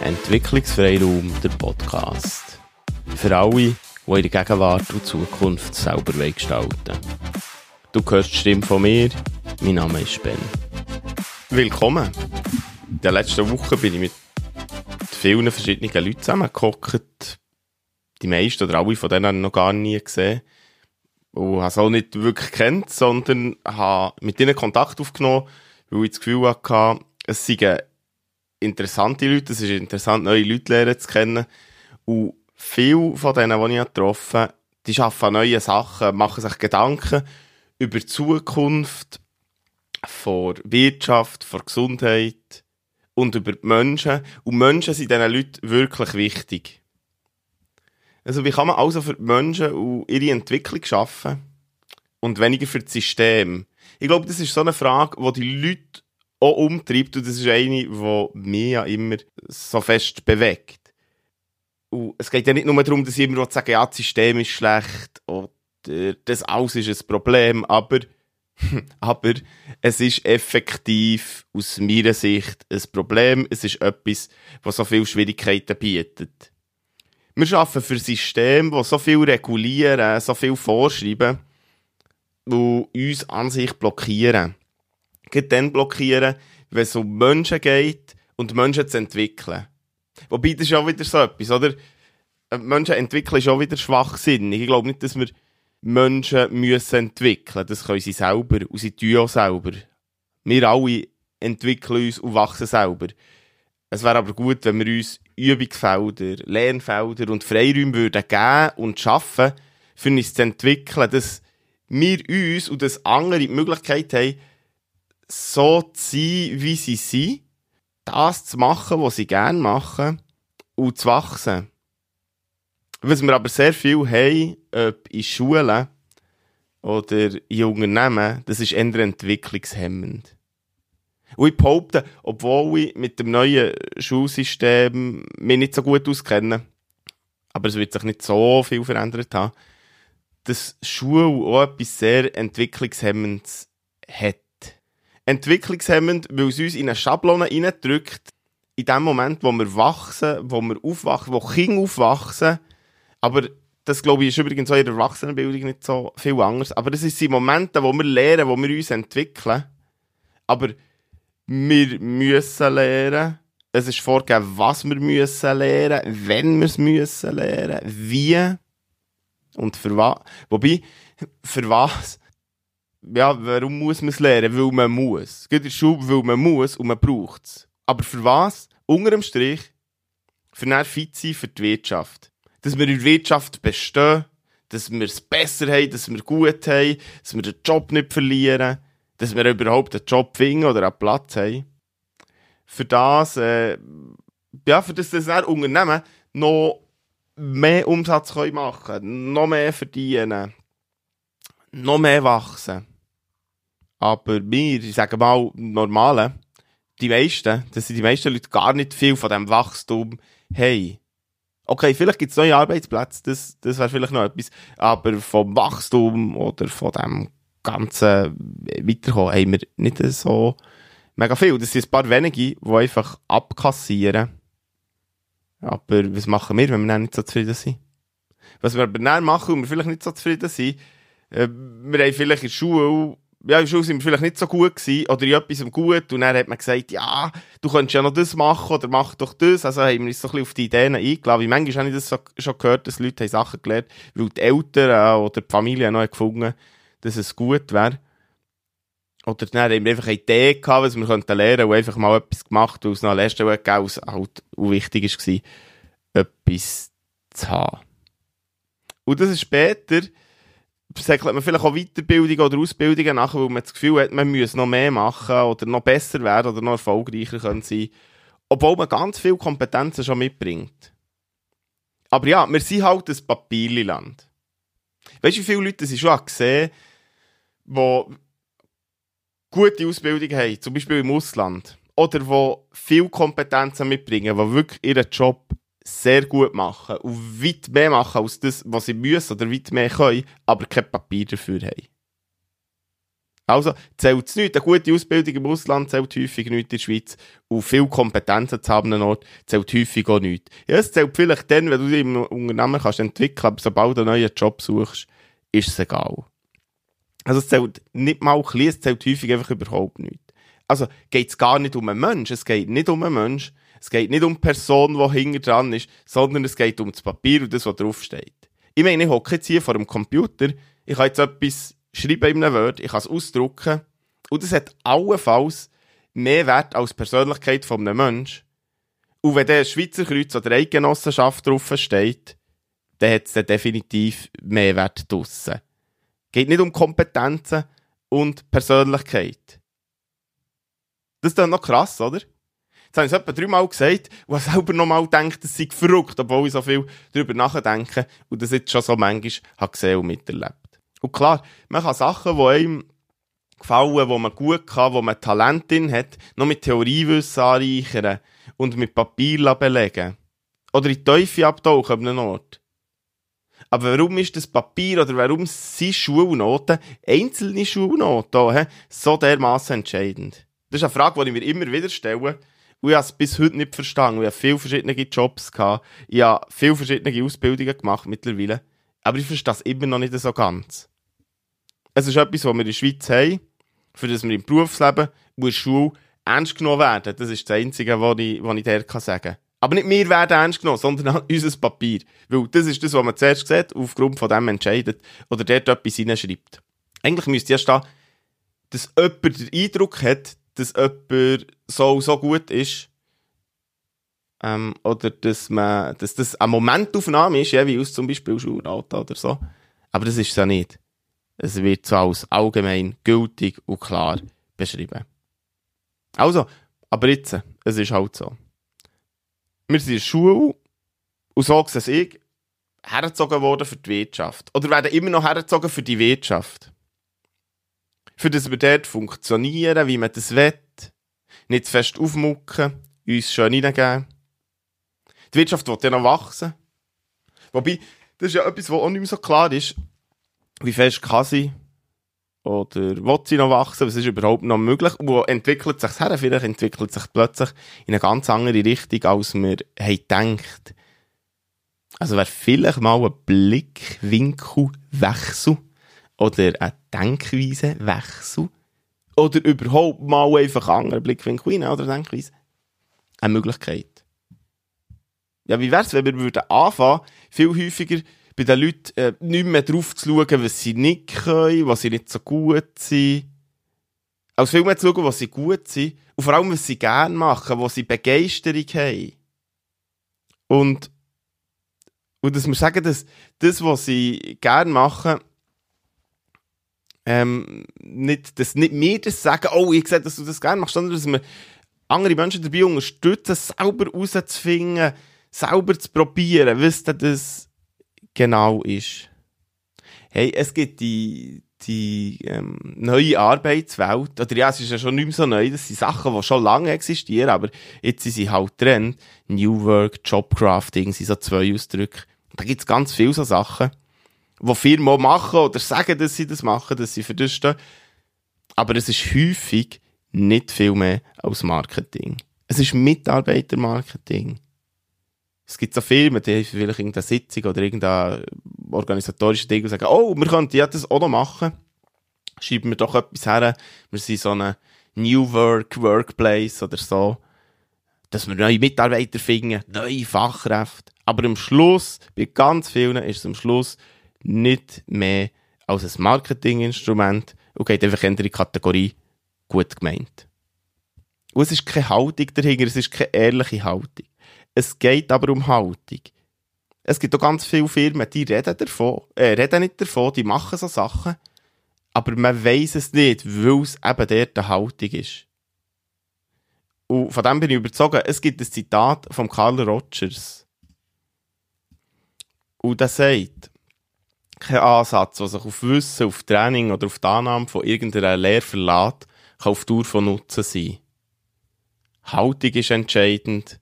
Entwicklungsfreiraum, der Podcast. Für alle, die ihre Gegenwart und Zukunft selber gestalten Du hörst die Stimme von mir, mein Name ist Ben. Willkommen. In der letzten Woche bin ich mit vielen verschiedenen Leuten zusammengehockt. Die meisten oder alle von denen habe ich noch gar nie gesehen. Und habe es auch nicht wirklich kennt, sondern habe mit ihnen Kontakt aufgenommen, weil ich das Gefühl hatte, es seien interessante Leute, es ist interessant, neue Leute lernen zu kennen. Und viele von denen, die ich getroffen habe, die arbeiten neue Sachen, machen sich Gedanken über die Zukunft vor Wirtschaft, vor Gesundheit und über die Menschen. Und Menschen sind diesen Leuten wirklich wichtig. Also wie kann man also für die Menschen und ihre Entwicklung schaffen und weniger für das System? Ich glaube, das ist so eine Frage, die die Leute auch umtreibt und das ist eine, die mich ja immer so fest bewegt. Und es geht ja nicht nur darum, dass ich immer sagen ja, das System ist schlecht oder das alles ist ein Problem, aber, aber es ist effektiv aus meiner Sicht ein Problem. Es ist etwas, was so viele Schwierigkeiten bietet. Wir arbeiten für Systeme, die so viel regulieren, so viel vorschreiben und uns an sich blockieren dann blockieren, wenn es um Menschen geht und Menschen zu entwickeln. Wobei, das ist auch wieder so etwas, oder? Äh, Menschen entwickeln ist auch wieder schwachsinnig. Ich glaube nicht, dass wir Menschen müssen entwickeln. Das können sie selber und sie tun auch selber. Wir alle entwickeln uns und wachsen selber. Es wäre aber gut, wenn wir uns Übungsfelder, Lernfelder und Freiräume würden geben und schaffen, für uns zu entwickeln, dass wir uns und das andere die Möglichkeit haben, so zu sein, wie sie sind, das zu machen, was sie gerne machen und zu wachsen. Was wir aber sehr viel haben, ob in Schulen oder in Unternehmen, das ist eher entwicklungshemmend. Und ich behaupte, obwohl ich mit dem neuen Schulsystem mich nicht so gut auskenne, aber es wird sich nicht so viel verändert haben, dass Schule auch etwas sehr Entwicklungshemmendes hat entwicklungshemmend, weil es uns in eine Schablone reindrückt, in dem Moment, wo wir wachsen, wo wir aufwachen, wo Kinder aufwachsen. Aber das, glaube ich, ist übrigens auch in der Erwachsenenbildung nicht so viel anders. Aber das sind Momente, wo wir lernen, wo wir uns entwickeln. Aber wir müssen lernen. Es ist vorgegeben, was wir müssen lernen, wenn wir es müssen lernen, wie und für was. Wobei, für was ja, warum muss man es lernen? Weil man muss. Es geht in Schule, weil man muss und man braucht es. Aber für was? Unter dem Strich, für eine fit sein für die Wirtschaft. Dass wir in der Wirtschaft bestehen, dass wir es besser haben, dass wir gut haben, dass wir den Job nicht verlieren, dass wir überhaupt einen Job finden oder einen Platz haben. Für das, äh, ja, für das das Unternehmen noch mehr Umsatz machen können, noch mehr verdienen, noch mehr wachsen. Aber wir, ich sage mal, normale, die meisten, das sind die meisten Leute gar nicht viel von diesem Wachstum haben. Okay, vielleicht gibt es neue Arbeitsplätze, das, das wäre vielleicht noch etwas, aber vom Wachstum oder von dem ganzen Weiterkommen haben wir nicht so mega viel. Das sind ein paar wenige, die einfach abkassieren. Aber was machen wir, wenn wir dann nicht so zufrieden sind? Was wir aber dann machen und wir vielleicht nicht so zufrieden sind, äh, wir haben vielleicht in der Schule, ja, in der Schule sind wir vielleicht nicht so gut gewesen, oder in etwas gut, und dann hat man gesagt, ja, du könntest ja noch das machen, oder mach doch das, also haben wir uns so ein bisschen auf die Ideen eingeladen. Wie manchmal habe ich das so, schon gehört, dass Leute haben Sachen gelernt, weil die Eltern oder die Familie noch gefunden dass es gut wäre. Oder dann haben wir einfach eine Idee gehabt, was wir könnten lernen, und einfach mal etwas gemacht, weil es noch gegeben was halt auch wichtig war, etwas zu haben. Und das ist später, säckelt man vielleicht auch Weiterbildungen oder Ausbildungen nach, weil man das Gefühl hat, man müsse noch mehr machen oder noch besser werden oder noch erfolgreicher können sein. Obwohl man ganz viele Kompetenzen schon mitbringt. Aber ja, wir sind halt ein Papierland. Weißt du, wie viele Leute ich schon gesehen die gute Ausbildung haben, zum Beispiel im Ausland, oder die viele Kompetenzen mitbringen, die wirklich ihren Job sehr gut machen und weit mehr machen als das, was sie müssen oder weit mehr können, aber kein Papier dafür haben. Also zählt es nicht. Eine gute Ausbildung im Ausland zählt häufig nicht in der Schweiz. Und viel Kompetenzen zu haben an Ort zählt häufig auch nicht. Ja, es zählt vielleicht dann, wenn du dich im Unternehmen kannst entwickeln, aber sobald du einen neuen Job suchst, ist es egal. Also es zählt nicht mal klein, es zählt häufig einfach überhaupt nicht. Also geht es gar nicht um einen Mensch, es geht nicht um einen Mensch, es geht nicht um die Person, die hinter dran ist, sondern es geht um das Papier und das, was draufsteht. Ich meine, ich hocke jetzt hier vor dem Computer, ich kann jetzt etwas schreiben in einem Word, ich kann es ausdrucken und es hat allenfalls mehr Wert als die Persönlichkeit von einem Menschen. Und wenn der Schweizer Kreuz oder Eidgenossenschaft drauf steht, dann hat es definitiv mehr Wert draussen. Geht nicht um Kompetenzen und Persönlichkeit. Das ist dann noch krass, oder? Jetzt habe ich es etwa dreimal gesagt und habe selber nochmal gedacht, das sei verrückt, obwohl ich so viel darüber nachdenke und das jetzt schon so manchmal habe gesehen und miterlebt. Und klar, man kann Sachen, die einem gefallen, wo man gut kann, wo man Talent drin hat, noch mit Theoriewissen anreichern und mit Papier belegen. Oder in die Teufel abtauchen an einem Ort. Aber warum ist das Papier oder warum sind Schulnoten, einzelne Schulnoten, so dermaßen entscheidend? Das ist eine Frage, die ich mir immer wieder stelle. Ich habe es bis heute nicht verstanden. Ich habe viele verschiedene Jobs gehabt. Ich habe viele verschiedene Ausbildungen gemacht mittlerweile. Aber ich verstehe das immer noch nicht so ganz. Es ist etwas, was wir in der Schweiz haben, für das wir im Berufsleben und in der Schule ernst genommen werden. Das ist das Einzige, was ich, was ich dir sagen kann. Aber nicht wir werden ernst genommen, sondern unser Papier. Weil das ist das, was man zuerst sieht, aufgrund von dem entscheidet oder dort etwas hineinschreibt. Eigentlich müsste ja stehen, dass jemand den Eindruck hat, dass jemand so, so gut ist, ähm, oder dass, man, dass das eine Momentaufnahme ist, ja, wie aus zum Beispiel Schulauto oder so. Aber das ist es ja nicht. Es wird so als allgemein gültig und klar beschrieben. Also, aber jetzt, es ist halt so. Wir sind in der Schule und so sehe ich, hergezogen worden für die Wirtschaft. Oder werden immer noch hergezogen für die Wirtschaft für das wir dort funktionieren, wie man das will. Nicht zu fest aufmucken, uns schön hineingeben. Die Wirtschaft wird ja noch wachsen. Wobei, das ist ja etwas, was auch nicht mehr so klar ist. Wie fest kann sie oder will sie noch wachsen? Was ist überhaupt noch möglich? Wo entwickelt sich her? Vielleicht entwickelt sich plötzlich in eine ganz andere Richtung, als wir haben gedacht. Also wäre vielleicht mal ein Blickwinkelwechsel oder ein Denkweisenwechsel oder überhaupt mal einfach andere Blickwinkel rein oder Denkweise eine Möglichkeit. Ja, wie wär's, wenn wir würden anfangen, viel häufiger bei den Leuten äh, nicht mehr drauf zu schauen, was sie nicht können, was sie nicht so gut sind, als viel mehr zu schauen, was sie gut sind und vor allem, was sie gerne machen, wo sie Begeisterung haben. Und, und dass wir sagen, dass das, was sie gerne machen, ähm, nicht, dass nicht wir das sagen, oh, ich sehe, dass du das gerne machst, sondern dass wir andere Menschen dabei unterstützen, selber rauszufinden, selber zu probieren, was das genau ist. Hey, es gibt die, die ähm, neue Arbeitswelt, oder ja, es ist ja schon nicht mehr so neu, das sind Sachen, die schon lange existieren, aber jetzt sind sie halt drin. New Work, Jobcrafting sind so zwei Ausdrücke. Da gibt es ganz viele so Sachen wo Firmen machen oder sagen, dass sie das machen, dass sie für. Aber es ist häufig nicht viel mehr als Marketing. Es ist Mitarbeitermarketing. Es gibt so Firmen, die vielleicht irgendeine Sitzung oder irgendein organisatorisches Ding und sagen, oh, wir könnten ja das auch noch machen. Schreiben wir doch etwas her. Wir sind so eine New Work Workplace oder so. Dass wir neue Mitarbeiter finden, neue Fachkräfte. Aber am Schluss, bei ganz vielen ist es am Schluss nicht mehr als ein Marketinginstrument und geht einfach in die Kategorie gut gemeint. Und es ist keine Haltung dahinter, es ist keine ehrliche Haltung. Es geht aber um Haltung. Es gibt auch ganz viele Firmen, die reden, davon, äh, reden nicht davon, die machen so Sachen, aber man weiß es nicht, weil es eben dort eine Haltung ist. Und von dem bin ich überzeugt, es gibt ein Zitat von Carl Rogers. Und der sagt, kein Ansatz, der sich auf Wissen, auf Training oder auf die Annahme von irgendeiner Lehre verlässt, kann auf Dauer von Nutzen sein. Haltung ist entscheidend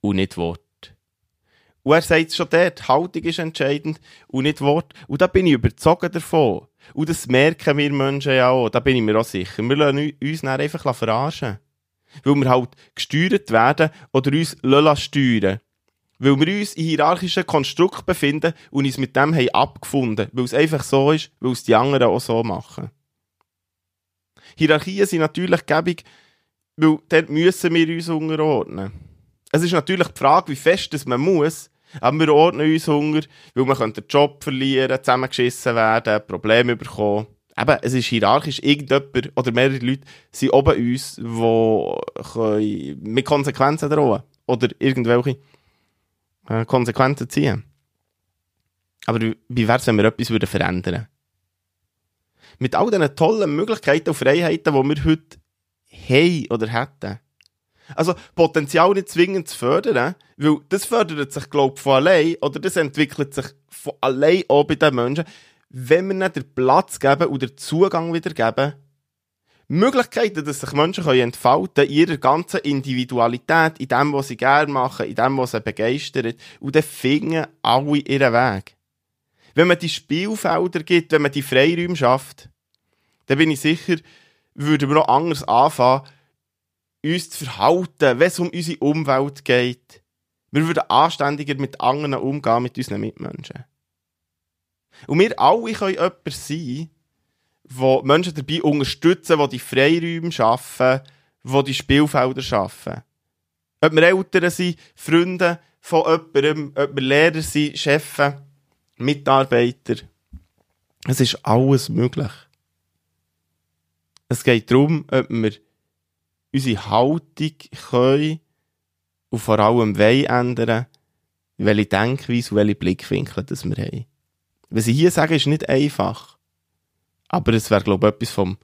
und nicht Wort. Und er sagt schon dort, Haltung ist entscheidend und nicht Wort. Und da bin ich überzeugt davon. Und das merken wir Menschen ja auch, da bin ich mir auch sicher. Wir lassen uns dann einfach verarschen. Weil wir halt gesteuert werden oder uns steuern Weil wir uns in hierarchischen Konstrukt befinden und uns mit dem haben abgefunden. Weil es einfach so ist, weil es die anderen auch so machen. Hierarchien sind natürlich gäbig, weil dort müssen wir uns unterordnen. Es ist natürlich die Frage, wie fest das man muss, aber wir ordnen uns Hunger, weil man den Job verlieren, zusammengeschissen werden, Probleme bekommen. Eben, es ist hierarchisch. Irgendjemand oder mehrere Leute sind oben uns, die mit Konsequenzen drohen. Oder irgendwelche äh, Konsequenzen ziehen. Aber wie wäre es, wenn wir etwas würden verändern würden? Mit all diesen tollen Möglichkeiten und Freiheiten, die wir heute haben oder hätten. Also Potenzial nicht zwingend zu fördern, weil das fördert sich, glaube ich, von allein oder das entwickelt sich von allein auch bei den Menschen, wenn wir nicht den Platz geben und den Zugang wieder geben. Möglichkeiten, dass sich Menschen können entfalten in ihrer ganzen Individualität, in dem, was sie gerne machen, in dem, was sie begeistert. Und dann finden alle ihren Weg. Wenn man die Spielfelder gibt, wenn man die Freiräume schafft, dann bin ich sicher, würden wir auch anders anfangen, uns zu verhalten, wenn es um unsere Umwelt geht. Wir würden anständiger mit anderen umgehen, mit unseren Mitmenschen. Und wir alle können jemand sein, wo Menschen dabei unterstützen, die die Freiräume schaffen, die die Spielfelder schaffen. Ob wir Eltern sind, Freunde von jemandem, ob wir Lehrer sind, Chefs, Mitarbeiter. Es ist alles möglich. Es geht darum, ob wir unsere Haltung können und vor allem wollen ändern, welche Denkweise und welche Blickwinkel das wir haben. Was ich hier sage, ist nicht einfach. Aber es wäre, glaube ich, etwas vom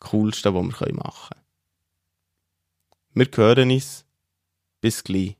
Coolsten, was wir machen können. Wir hören uns. Bis gleich.